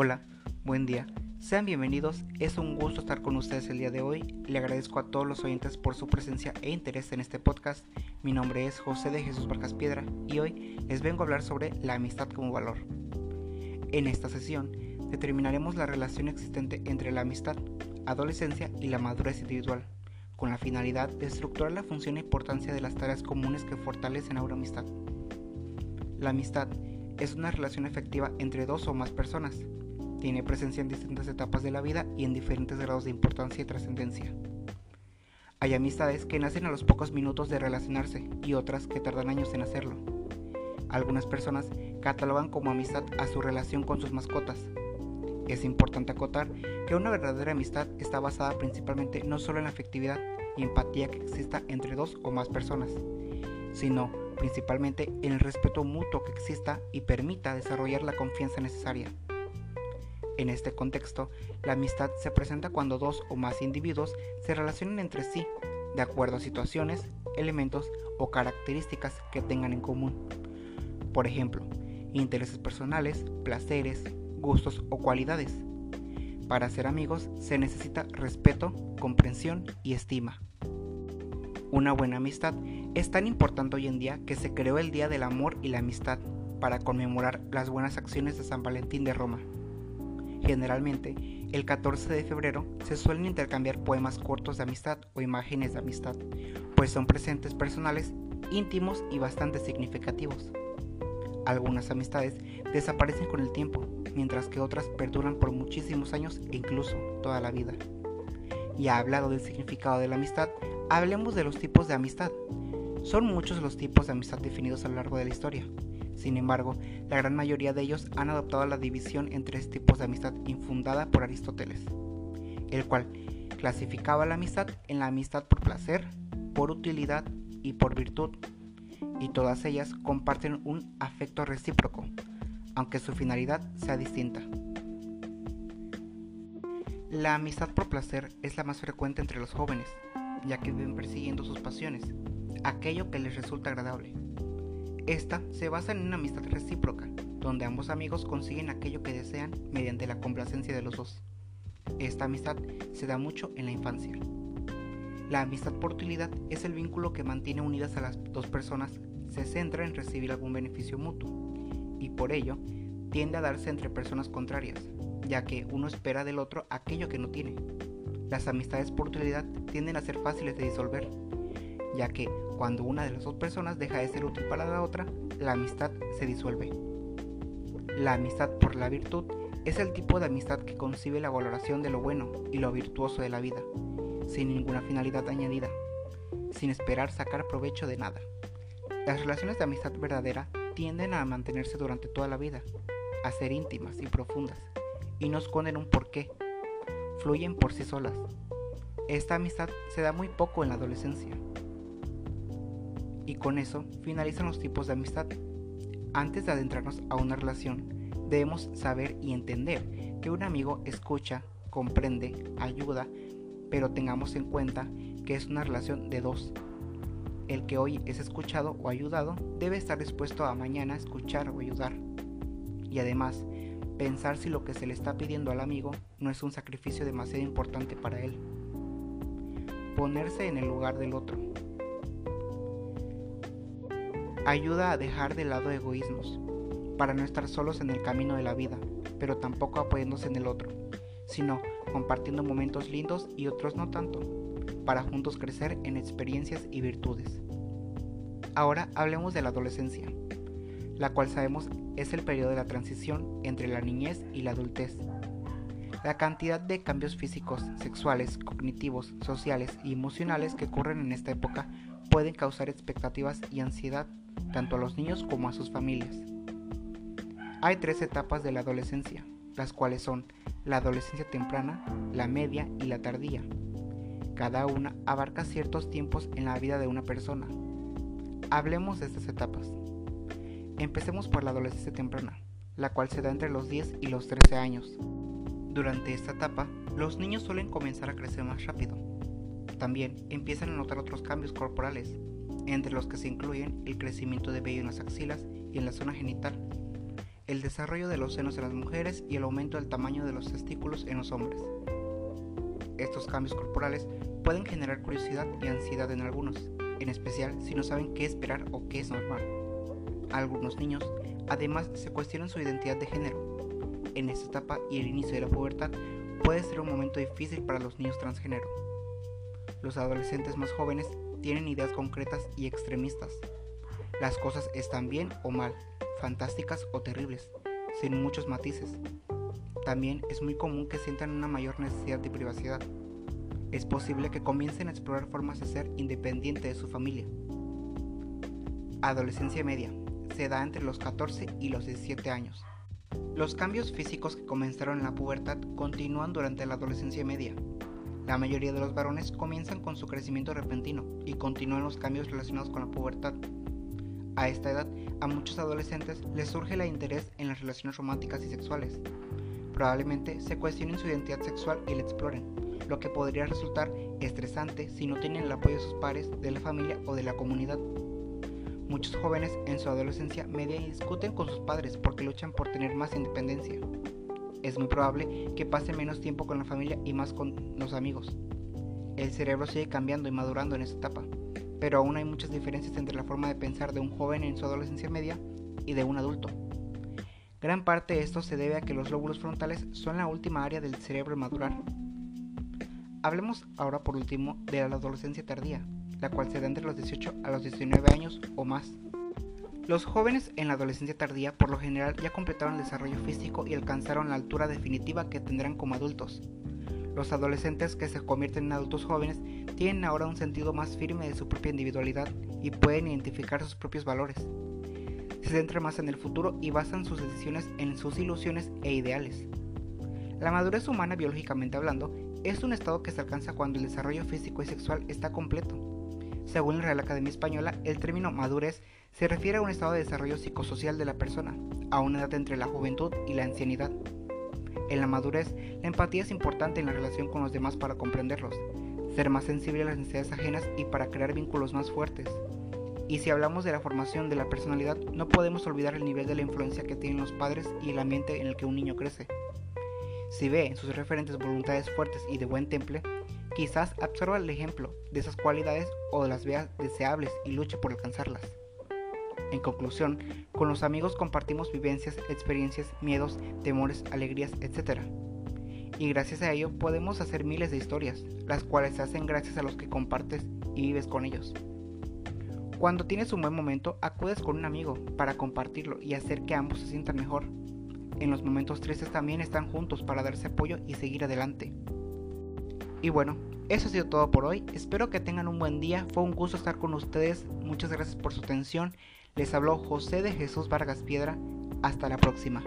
Hola, buen día. Sean bienvenidos, es un gusto estar con ustedes el día de hoy. Le agradezco a todos los oyentes por su presencia e interés en este podcast. Mi nombre es José de Jesús Vargas Piedra y hoy les vengo a hablar sobre la amistad como valor. En esta sesión determinaremos la relación existente entre la amistad, adolescencia y la madurez individual, con la finalidad de estructurar la función e importancia de las tareas comunes que fortalecen a una amistad. La amistad es una relación efectiva entre dos o más personas. Tiene presencia en distintas etapas de la vida y en diferentes grados de importancia y trascendencia. Hay amistades que nacen a los pocos minutos de relacionarse y otras que tardan años en hacerlo. Algunas personas catalogan como amistad a su relación con sus mascotas. Es importante acotar que una verdadera amistad está basada principalmente no solo en la afectividad y empatía que exista entre dos o más personas, sino principalmente en el respeto mutuo que exista y permita desarrollar la confianza necesaria. En este contexto, la amistad se presenta cuando dos o más individuos se relacionan entre sí, de acuerdo a situaciones, elementos o características que tengan en común. Por ejemplo, intereses personales, placeres, gustos o cualidades. Para ser amigos se necesita respeto, comprensión y estima. Una buena amistad es tan importante hoy en día que se creó el Día del Amor y la Amistad para conmemorar las buenas acciones de San Valentín de Roma. Generalmente, el 14 de febrero se suelen intercambiar poemas cortos de amistad o imágenes de amistad, pues son presentes personales, íntimos y bastante significativos. Algunas amistades desaparecen con el tiempo, mientras que otras perduran por muchísimos años e incluso toda la vida. Y ha hablado del significado de la amistad, hablemos de los tipos de amistad. Son muchos los tipos de amistad definidos a lo largo de la historia. Sin embargo, la gran mayoría de ellos han adoptado la división en tres tipos de amistad infundada por Aristóteles, el cual clasificaba la amistad en la amistad por placer, por utilidad y por virtud, y todas ellas comparten un afecto recíproco, aunque su finalidad sea distinta. La amistad por placer es la más frecuente entre los jóvenes, ya que viven persiguiendo sus pasiones, aquello que les resulta agradable. Esta se basa en una amistad recíproca, donde ambos amigos consiguen aquello que desean mediante la complacencia de los dos. Esta amistad se da mucho en la infancia. La amistad por utilidad es el vínculo que mantiene unidas a las dos personas, se centra en recibir algún beneficio mutuo y por ello tiende a darse entre personas contrarias, ya que uno espera del otro aquello que no tiene. Las amistades por utilidad tienden a ser fáciles de disolver, ya que cuando una de las dos personas deja de ser útil para la otra, la amistad se disuelve. La amistad por la virtud es el tipo de amistad que concibe la valoración de lo bueno y lo virtuoso de la vida, sin ninguna finalidad añadida, sin esperar sacar provecho de nada. Las relaciones de amistad verdadera tienden a mantenerse durante toda la vida, a ser íntimas y profundas, y no esconden un porqué, fluyen por sí solas. Esta amistad se da muy poco en la adolescencia, y con eso finalizan los tipos de amistad. Antes de adentrarnos a una relación, debemos saber y entender que un amigo escucha, comprende, ayuda, pero tengamos en cuenta que es una relación de dos. El que hoy es escuchado o ayudado debe estar dispuesto a mañana escuchar o ayudar. Y además, pensar si lo que se le está pidiendo al amigo no es un sacrificio demasiado importante para él. Ponerse en el lugar del otro ayuda a dejar de lado egoísmos, para no estar solos en el camino de la vida, pero tampoco apoyándose en el otro, sino compartiendo momentos lindos y otros no tanto, para juntos crecer en experiencias y virtudes. Ahora hablemos de la adolescencia, la cual sabemos es el periodo de la transición entre la niñez y la adultez. La cantidad de cambios físicos, sexuales, cognitivos, sociales y emocionales que ocurren en esta época pueden causar expectativas y ansiedad tanto a los niños como a sus familias. Hay tres etapas de la adolescencia, las cuales son la adolescencia temprana, la media y la tardía. Cada una abarca ciertos tiempos en la vida de una persona. Hablemos de estas etapas. Empecemos por la adolescencia temprana, la cual se da entre los 10 y los 13 años. Durante esta etapa, los niños suelen comenzar a crecer más rápido. También empiezan a notar otros cambios corporales, entre los que se incluyen el crecimiento de vello en las axilas y en la zona genital, el desarrollo de los senos en las mujeres y el aumento del tamaño de los testículos en los hombres. Estos cambios corporales pueden generar curiosidad y ansiedad en algunos, en especial si no saben qué esperar o qué es normal. Algunos niños además se cuestionan su identidad de género. En esta etapa y el inicio de la pubertad puede ser un momento difícil para los niños transgénero. Los adolescentes más jóvenes tienen ideas concretas y extremistas. Las cosas están bien o mal, fantásticas o terribles, sin muchos matices. También es muy común que sientan una mayor necesidad de privacidad. Es posible que comiencen a explorar formas de ser independiente de su familia. Adolescencia media. Se da entre los 14 y los 17 años. Los cambios físicos que comenzaron en la pubertad continúan durante la adolescencia media. La mayoría de los varones comienzan con su crecimiento repentino y continúan los cambios relacionados con la pubertad. A esta edad, a muchos adolescentes les surge el interés en las relaciones románticas y sexuales. Probablemente se cuestionen su identidad sexual y la exploren, lo que podría resultar estresante si no tienen el apoyo de sus pares, de la familia o de la comunidad. Muchos jóvenes en su adolescencia media discuten con sus padres porque luchan por tener más independencia. Es muy probable que pasen menos tiempo con la familia y más con los amigos. El cerebro sigue cambiando y madurando en esta etapa, pero aún hay muchas diferencias entre la forma de pensar de un joven en su adolescencia media y de un adulto. Gran parte de esto se debe a que los lóbulos frontales son la última área del cerebro en madurar. Hablemos ahora por último de la adolescencia tardía, la cual se da entre los 18 a los 19 años o más. Los jóvenes en la adolescencia tardía por lo general ya completaron el desarrollo físico y alcanzaron la altura definitiva que tendrán como adultos. Los adolescentes que se convierten en adultos jóvenes tienen ahora un sentido más firme de su propia individualidad y pueden identificar sus propios valores. Se centran más en el futuro y basan sus decisiones en sus ilusiones e ideales. La madurez humana biológicamente hablando es un estado que se alcanza cuando el desarrollo físico y sexual está completo según la Real Academia Española, el término madurez se refiere a un estado de desarrollo psicosocial de la persona, a una edad entre la juventud y la ancianidad. En la madurez, la empatía es importante en la relación con los demás para comprenderlos, ser más sensible a las necesidades ajenas y para crear vínculos más fuertes. Y si hablamos de la formación de la personalidad, no podemos olvidar el nivel de la influencia que tienen los padres y el ambiente en el que un niño crece. Si ve en sus referentes voluntades fuertes y de buen temple, Quizás absorba el ejemplo de esas cualidades o las vea deseables y luche por alcanzarlas. En conclusión, con los amigos compartimos vivencias, experiencias, miedos, temores, alegrías, etc. Y gracias a ello podemos hacer miles de historias, las cuales se hacen gracias a los que compartes y vives con ellos. Cuando tienes un buen momento, acudes con un amigo para compartirlo y hacer que ambos se sientan mejor. En los momentos tristes también están juntos para darse apoyo y seguir adelante. Y bueno, eso ha sido todo por hoy. Espero que tengan un buen día. Fue un gusto estar con ustedes. Muchas gracias por su atención. Les habló José de Jesús Vargas Piedra. Hasta la próxima.